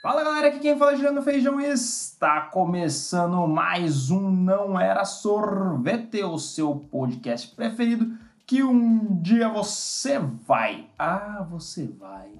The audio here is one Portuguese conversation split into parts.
Fala galera, aqui quem fala é Juliano Feijão está começando mais um Não Era Sorvete, o seu podcast preferido que um dia você vai. Ah, você vai.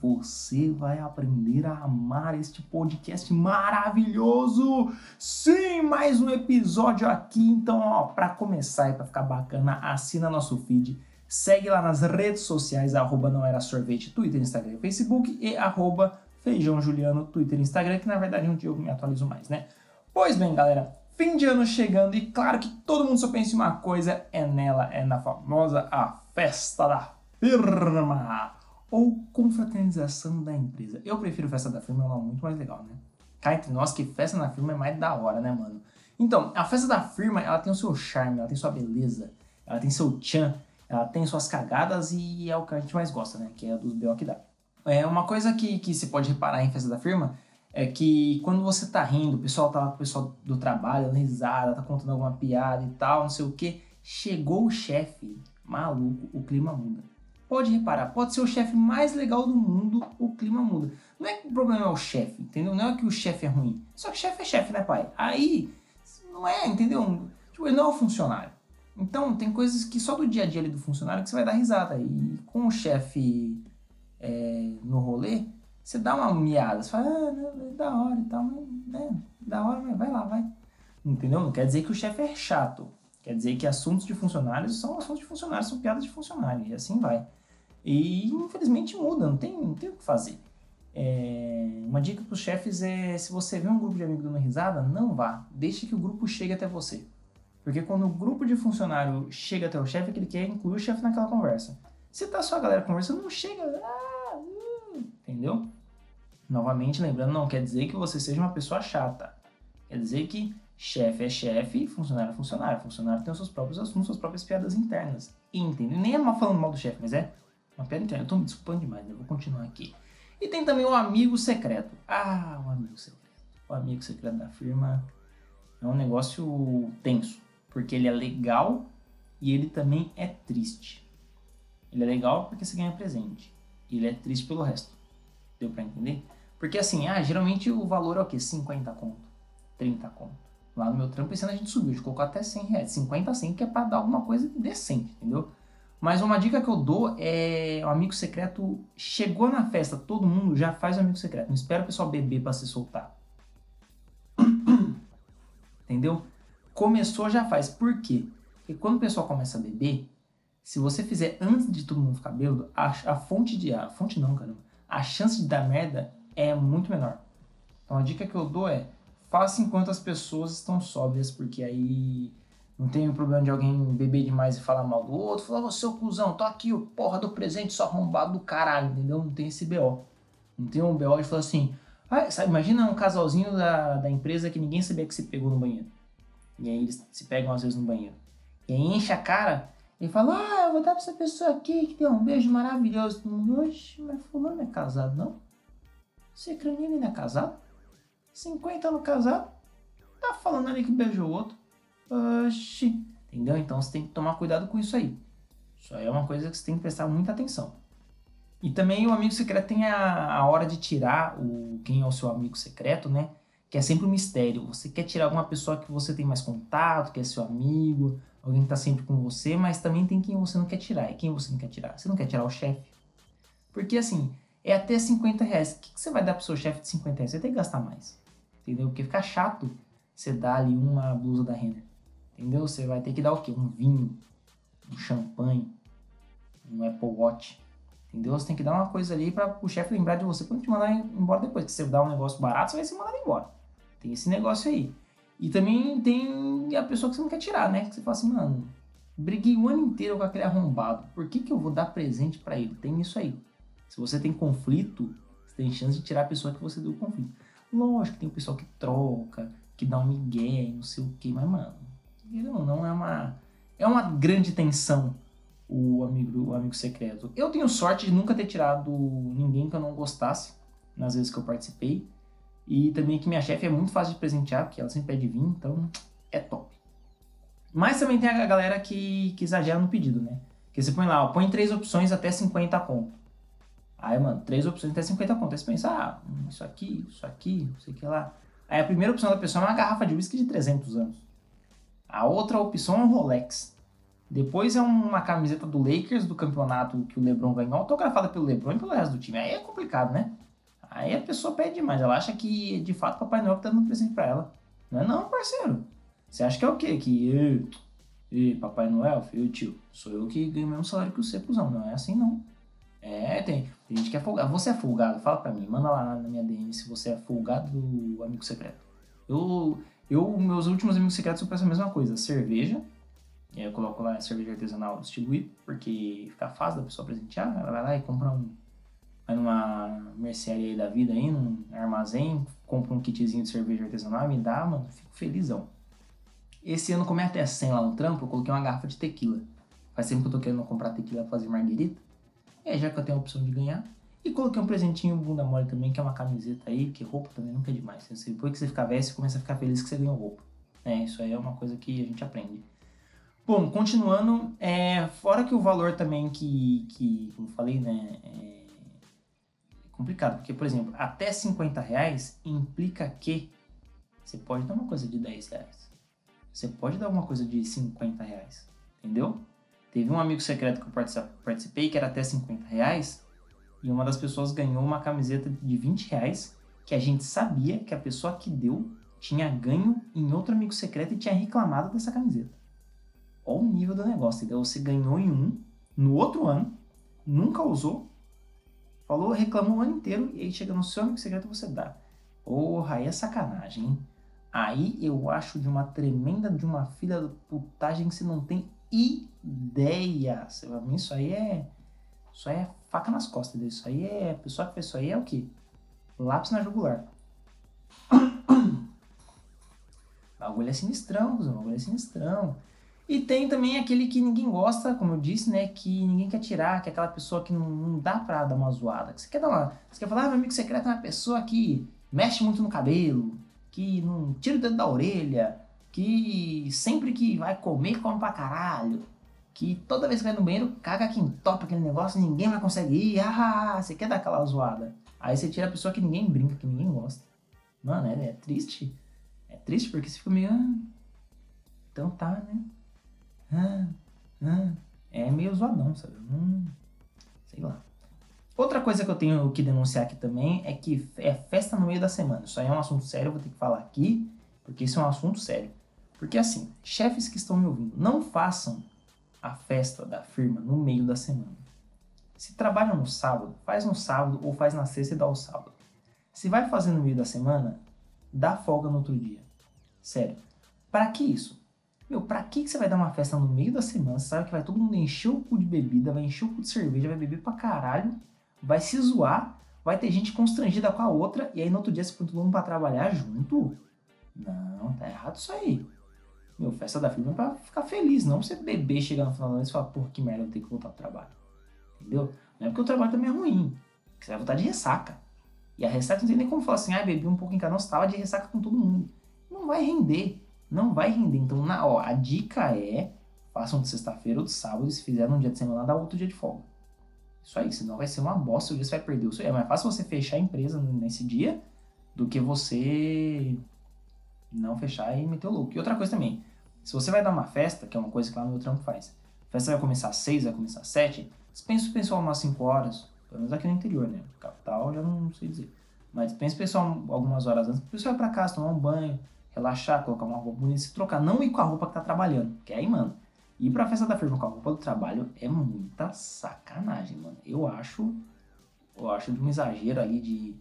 Você vai aprender a amar este podcast maravilhoso. Sim, mais um episódio aqui. Então, ó, para começar e para ficar bacana, assina nosso feed. Segue lá nas redes sociais, arroba não era sorvete, Twitter, Instagram Facebook e arroba Feijão Juliano, Twitter e Instagram, que na verdade é um dia eu me atualizo mais, né? Pois bem, galera, fim de ano chegando e claro que todo mundo só pensa em uma coisa, é nela, é na famosa a festa da firma ou confraternização da empresa. Eu prefiro festa da firma, é um muito mais legal, né? Cá entre nós que festa na firma é mais da hora, né, mano? Então, a festa da firma, ela tem o seu charme, ela tem sua beleza, ela tem seu tchan, ela tem suas cagadas e é o que a gente mais gosta, né? Que é dos B.O. que dá. É uma coisa que, que se pode reparar em festa da firma é que quando você tá rindo, o pessoal tá lá com o pessoal do trabalho, risada, tá contando alguma piada e tal, não sei o que, chegou o chefe, maluco, o clima muda. Pode reparar, pode ser o chefe mais legal do mundo, o clima muda. Não é que o problema é o chefe, entendeu? Não é que o chefe é ruim. Só que chefe é chefe, né, pai? Aí, não é, entendeu? Tipo, ele não é o funcionário. Então, tem coisas que só do dia a dia ali do funcionário que você vai dar risada. E com o chefe é, no rolê, você dá uma miada, você fala, ah, não, é da hora e tal, mas, né, da hora, mas vai lá, vai. Entendeu? Não quer dizer que o chefe é chato. Quer dizer que assuntos de funcionários são assuntos de funcionários, são piadas de funcionário, e assim vai. E infelizmente muda, não tem, não tem o que fazer. É, uma dica para os chefes é: se você vê um grupo de amigos dando risada, não vá. Deixe que o grupo chegue até você. Porque quando o grupo de funcionário chega até o chefe, é que ele quer incluir o chefe naquela conversa. Se tá só a galera conversando, não chega. Ah, entendeu? Novamente, lembrando, não quer dizer que você seja uma pessoa chata. Quer dizer que chefe é chefe, funcionário é funcionário. Funcionário tem os seus próprios assuntos, suas próprias piadas internas. Entendeu? Nem é mal falando mal do chefe, mas é uma piada interna. Eu tô me desculpando demais, né? Vou continuar aqui. E tem também o amigo secreto. Ah, o amigo secreto. O amigo secreto da firma é um negócio tenso. Porque ele é legal e ele também é triste. Ele é legal porque você ganha presente ele é triste pelo resto. Deu pra entender? Porque assim, ah, geralmente o valor é o quê? 50 conto, 30 conto. Lá no meu trampo esse ano a gente subiu, a gente colocou até 100 reais. 50 a 100 que é pra dar alguma coisa decente, entendeu? Mas uma dica que eu dou é o amigo secreto chegou na festa, todo mundo já faz o amigo secreto. Não espera o pessoal beber para se soltar. Entendeu? Começou, já faz. Por quê? Porque quando o pessoal começa a beber, se você fizer antes de todo mundo ficar bêbado, a, a fonte de. A fonte não, caramba. A chance de dar merda é muito menor. Então a dica que eu dou é faça enquanto as pessoas estão sóbrias, porque aí não tem o problema de alguém beber demais e falar mal do outro. Falar, ô cuzão, tô aqui, o porra do presente, só arrombado do caralho, entendeu? Não tem esse BO. Não tem um BO de falar assim. Ah, sabe, imagina um casalzinho da, da empresa que ninguém sabia que se pegou no banheiro. E aí eles se pegam às vezes no banheiro. E aí enche a cara ele fala, ah, eu vou dar pra essa pessoa aqui que deu um beijo maravilhoso. Oxe, mas fulano é casado, não? Você crânio não é casado? 50 anos casado? Tá falando ali que beijou o outro. Oxi. Entendeu? Então você tem que tomar cuidado com isso aí. Isso aí é uma coisa que você tem que prestar muita atenção. E também o amigo secreto tem a, a hora de tirar o quem é o seu amigo secreto, né? Que é sempre um mistério. Você quer tirar alguma pessoa que você tem mais contato, que é seu amigo, alguém que está sempre com você, mas também tem quem você não quer tirar. E quem você não quer tirar? Você não quer tirar o chefe. Porque assim, é até 50 reais. O que, que você vai dar pro seu chefe de 50 reais? Você tem que gastar mais. Entendeu? Porque fica chato você dar ali uma blusa da Renner. Entendeu? Você vai ter que dar o quê? Um vinho, um champanhe, um Apple Watch. Entendeu? Você tem que dar uma coisa ali para o chefe lembrar de você quando te mandar embora depois. Que você dá um negócio barato, você vai ser mandado embora. Tem esse negócio aí. E também tem a pessoa que você não quer tirar, né? Que você fala assim, mano, briguei o ano inteiro com aquele arrombado. Por que, que eu vou dar presente para ele? Tem isso aí. Se você tem conflito, você tem chance de tirar a pessoa que você deu o conflito. Lógico tem o pessoal que troca, que dá um migué, não sei o que, mas, mano, não, não é uma. É uma grande tensão o amigo, o amigo secreto. Eu tenho sorte de nunca ter tirado ninguém que eu não gostasse nas vezes que eu participei. E também que minha chefe é muito fácil de presentear, porque ela sempre pede vinho, então é top. Mas também tem a galera que, que exagera no pedido, né? Que você põe lá, ó, põe três opções até 50 conto. Aí, mano, três opções até 50 conto. Aí você pensa, ah, isso aqui, isso aqui, não sei o que lá. Aí a primeira opção da pessoa é uma garrafa de whisky de 300 anos. A outra opção é um Rolex. Depois é uma camiseta do Lakers, do campeonato que o LeBron ganhou, autografada pelo LeBron e pelo resto do time. Aí é complicado, né? Aí a pessoa pede demais. Ela acha que, de fato, Papai Noel tá dando presente pra ela. Não é não, parceiro. Você acha que é o quê? Que, e Papai Noel, filho, tio, sou eu que ganho mesmo salário que você, cuzão. Não é assim, não. É, tem, tem gente que é folgado. Você é folgado? Fala pra mim. Manda lá na minha DM se você é folgado do amigo secreto. Eu, eu meus últimos amigos secretos eu peço a mesma coisa. Cerveja. Eu coloco lá cerveja artesanal I, porque fica fácil da pessoa presentear. Ela vai lá e compra um... Vai numa mercearia aí da vida aí, num armazém, compra um kitzinho de cerveja artesanal e me dá, mano, fico felizão. Esse ano, como é até 100 lá no trampo, eu coloquei uma garrafa de tequila. Faz tempo que eu tô querendo comprar tequila pra fazer marguerita. É, já que eu tenho a opção de ganhar. E coloquei um presentinho bunda mole também, que é uma camiseta aí, que roupa também nunca é demais. Depois que você ficar velho, você começa a ficar feliz que você ganhou roupa. É, isso aí é uma coisa que a gente aprende. Bom, continuando, é, fora que o valor também que, que como falei, né, é complicado. Porque, por exemplo, até 50 reais implica que você pode dar uma coisa de 10 reais. Você pode dar uma coisa de 50 reais. Entendeu? Teve um amigo secreto que eu participei que era até 50 reais e uma das pessoas ganhou uma camiseta de 20 reais que a gente sabia que a pessoa que deu tinha ganho em outro amigo secreto e tinha reclamado dessa camiseta. Olha o nível do negócio, então você ganhou em um, no outro ano, nunca usou, falou, reclamou o ano inteiro e aí chega no seu amigo secreto você dá. Porra, aí é sacanagem, hein? Aí eu acho de uma tremenda, de uma filha de putagem que você não tem ideia. Isso aí é. Isso aí é faca nas costas. Isso aí é. Pessoa que isso aí é o quê? Lápis na jugular. O bagulho é sinistrão, o bagulho é sinistrão. E tem também aquele que ninguém gosta, como eu disse, né? Que ninguém quer tirar, que é aquela pessoa que não, não dá pra dar uma zoada. Que você quer dar uma. Você quer falar, ah, meu amigo secreto é uma pessoa que mexe muito no cabelo, que não tira o dedo da orelha, que sempre que vai comer, come pra caralho. Que toda vez que vai no banheiro, caga quem topa aquele negócio, ninguém vai conseguir ir. Ah, você quer dar aquela zoada. Aí você tira a pessoa que ninguém brinca, que ninguém gosta. Mano, é, é triste. É triste porque você fica meio. Ah, então tá, né? Ah, ah. É meio zoadão, sabe? Hum, sei lá. Outra coisa que eu tenho que denunciar aqui também é que é festa no meio da semana. Isso aí é um assunto sério, eu vou ter que falar aqui, porque isso é um assunto sério. Porque assim, chefes que estão me ouvindo, não façam a festa da firma no meio da semana. Se trabalha no sábado, faz no sábado ou faz na sexta e dá o sábado. Se vai fazer no meio da semana, dá folga no outro dia. Sério. Para que isso? Meu, pra que você vai dar uma festa no meio da semana? Você sabe que vai todo mundo encher o cu de bebida, vai encher o cu de cerveja, vai beber pra caralho, vai se zoar, vai ter gente constrangida com a outra, e aí no outro dia você põe todo mundo pra trabalhar junto? Não, tá errado isso aí. Meu, festa da firma é pra ficar feliz, não você beber, chegar no final do mês e falar, porra, que merda, eu tenho que voltar pro trabalho. Entendeu? Não é porque o trabalho também é ruim, você vai voltar de ressaca. E a ressaca não tem nem como falar assim, ah, bebi um pouco em cada um, você tava de ressaca com todo mundo. Não vai render, não vai render. Então, na, ó, a dica é, façam de sexta-feira ou de sábado, e se fizer num dia de semana, dá outro dia de folga. Isso aí, senão vai ser uma bosta, o dia você vai perder o seu. É mais fácil você fechar a empresa nesse dia do que você não fechar e meter o louco. E outra coisa também, se você vai dar uma festa, que é uma coisa que lá no meu trampo faz, a festa vai começar às 6, vai começar às 7, pensa o pessoal umas 5 horas, pelo menos aqui no interior, né? Capital já não sei dizer. Mas pensa o pessoal algumas horas antes, o pessoal vai pra casa, tomar um banho, relaxar, colocar uma roupa bonita, se trocar, não ir com a roupa que tá trabalhando, que aí, mano, ir pra festa da firma com a roupa do trabalho é muita sacanagem, mano. Eu acho, eu acho de um exagero ali de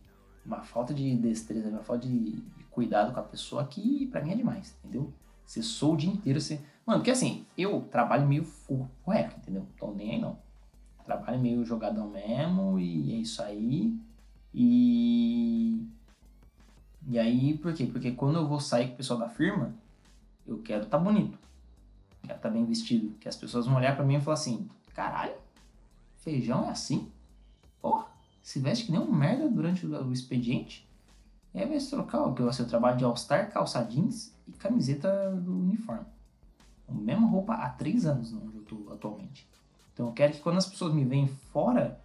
uma falta de destreza, uma falta de, cuidado com a pessoa que pra mim é demais, entendeu? Você sou o dia inteiro, você... Mano, porque assim, eu trabalho meio full reto, entendeu? Tô nem aí não. Trabalho meio jogadão mesmo e é isso aí. E... E aí, por quê? Porque quando eu vou sair com o pessoal da firma, eu quero tá bonito. Quero estar tá bem vestido. Que as pessoas vão olhar para mim e falar assim, caralho, feijão é assim? Porra, se veste que nem um merda durante o expediente. E aí vai se trocar o que o trabalho de All-Star, calça jeans e camiseta do uniforme. A mesma roupa há três anos onde eu tô atualmente. Então eu quero que quando as pessoas me veem fora,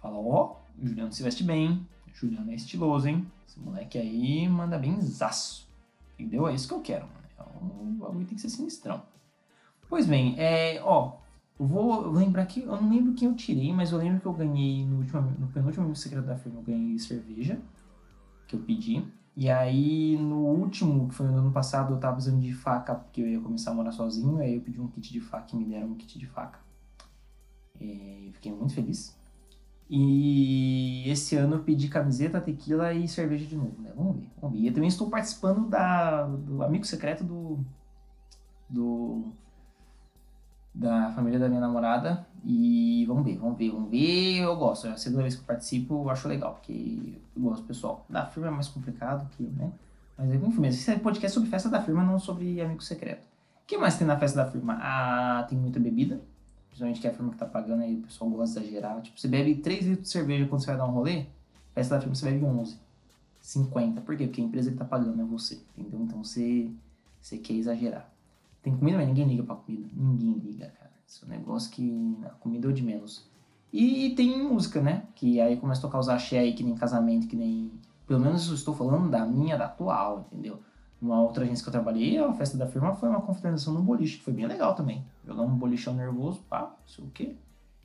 falam, ó, oh, O Juliano se veste bem, o Juliano é estiloso, hein? Esse moleque aí manda bem zaço. Entendeu? É isso que eu quero, mano. É um bagulho tem que ser sinistrão. Pois bem, é, ó, eu vou lembrar que eu não lembro quem eu tirei, mas eu lembro que eu ganhei no, último, no penúltimo amigo secreto da firma, eu ganhei cerveja que eu pedi. E aí, no último, que foi no ano passado, eu tava precisando de faca, porque eu ia começar a morar sozinho, aí eu pedi um kit de faca e me deram um kit de faca. E eu fiquei muito feliz. E esse ano eu pedi camiseta, tequila e cerveja de novo, né? Vamos ver, vamos ver. E eu também estou participando da, do amigo secreto do da família da minha namorada. E vamos ver, vamos ver, vamos ver. Eu gosto. É a segunda vez que eu participo, eu acho legal, porque eu gosto, pessoal. Da firma é mais complicado que, né? Mas enfim, esse é podcast sobre festa da firma, não sobre amigo secreto. O que mais tem na festa da firma? Ah, tem muita bebida. Principalmente que é a firma que tá pagando aí, o pessoal gosta de exagerar. Tipo, você bebe 3 litros de cerveja quando você vai dar um rolê, festa da firma você bebe 11. 50. Por quê? Porque a empresa que tá pagando é você, entendeu? Então você, você quer exagerar. Tem comida, mas ninguém liga pra comida. Ninguém liga, cara. Isso é um negócio que a comida é o de menos. E tem música, né? Que aí começa a tocar os axé aí, que nem casamento, que nem. Pelo menos eu estou falando da minha, da atual, entendeu? Uma outra agência que eu trabalhei, a festa da firma foi uma confraternização no boliche, que foi bem legal também. Jogamos um bolichão nervoso, pá, não sei o quê.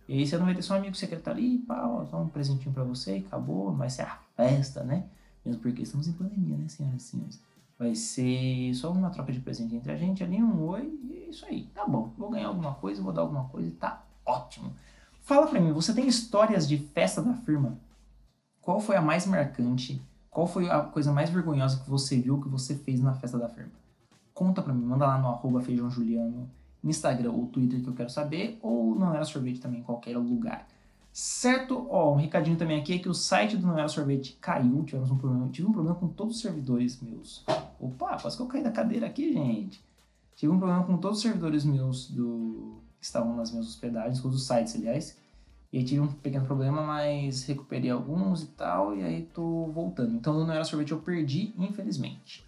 E aí você não vai ter só um amigo secreto ali, pá, ó, só um presentinho pra você e acabou, vai ser a festa, né? Mesmo porque estamos em pandemia, né, senhoras e senhores? Vai ser só uma troca de presente entre a gente ali, um oi, e é isso aí. Tá bom, vou ganhar alguma coisa, vou dar alguma coisa e tá ótimo. Fala pra mim, você tem histórias de festa da firma? Qual foi a mais marcante? Qual foi a coisa mais vergonhosa que você viu que você fez na festa da firma? Conta pra mim, manda lá no arroba feijãojuliano, Instagram ou Twitter que eu quero saber, ou não era sorvete também em qualquer lugar. Certo? Ó, um recadinho também aqui é que o site do Não Sorvete caiu, tivemos um problema, tive um problema com todos os servidores meus. Opa, quase que eu caí da cadeira aqui, gente. Tive um problema com todos os servidores meus do que estavam nas minhas hospedagens, todos os sites, aliás. E aí tive um pequeno problema, mas recuperei alguns e tal, e aí tô voltando. Então Não Era Sorvete eu perdi, infelizmente.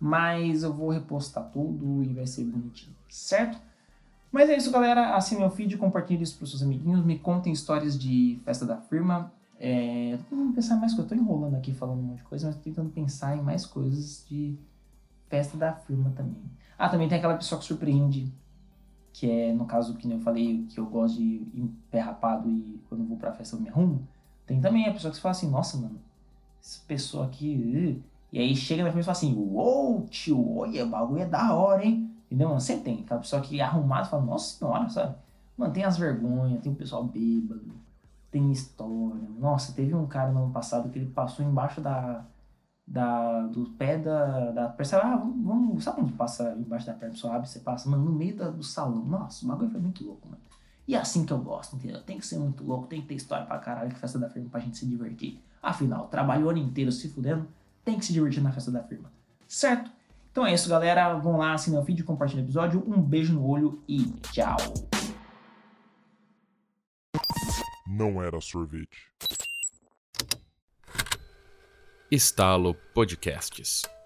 Mas eu vou repostar tudo e vai ser bonitinho, certo? Mas é isso, galera. Assine meu feed, compartilhe isso para os seus amiguinhos, me contem histórias de festa da firma. É, tô tentando pensar mais coisas. Eu tô enrolando aqui falando um monte de coisa, mas tô tentando pensar em mais coisas de festa da firma também. Ah, também tem aquela pessoa que surpreende, que é, no caso, que eu falei, que eu gosto de ir pé rapado e quando vou pra festa eu me arrumo. Tem também a pessoa que fala assim, nossa, mano, essa pessoa aqui... Uh", e aí chega na frente e fala assim, uou, tio, olha, o bagulho é da hora, hein? Entendeu, mano? Sempre tem. Aquela pessoa que é arrumada fala, nossa senhora, sabe? Mano, tem as vergonhas, tem o pessoal bêbado, tem história. Nossa, teve um cara no ano passado que ele passou embaixo da. Da do pé da. da percebe, ah, vamos, vamos. Sabe quando passa embaixo da perna, abre, você passa, mano, no meio da, do salão. Nossa, o bagulho foi muito louco, mano. E é assim que eu gosto, entendeu? Tem que ser muito louco, tem que ter história pra caralho, que festa da firma pra gente se divertir. Afinal, trabalho o ano inteiro se fudendo, tem que se divertir na festa da firma. Certo? Então é isso, galera. Vão lá, assinem o vídeo, compartilhem o episódio. Um beijo no olho e tchau. Não era sorvete. Estalo Podcasts.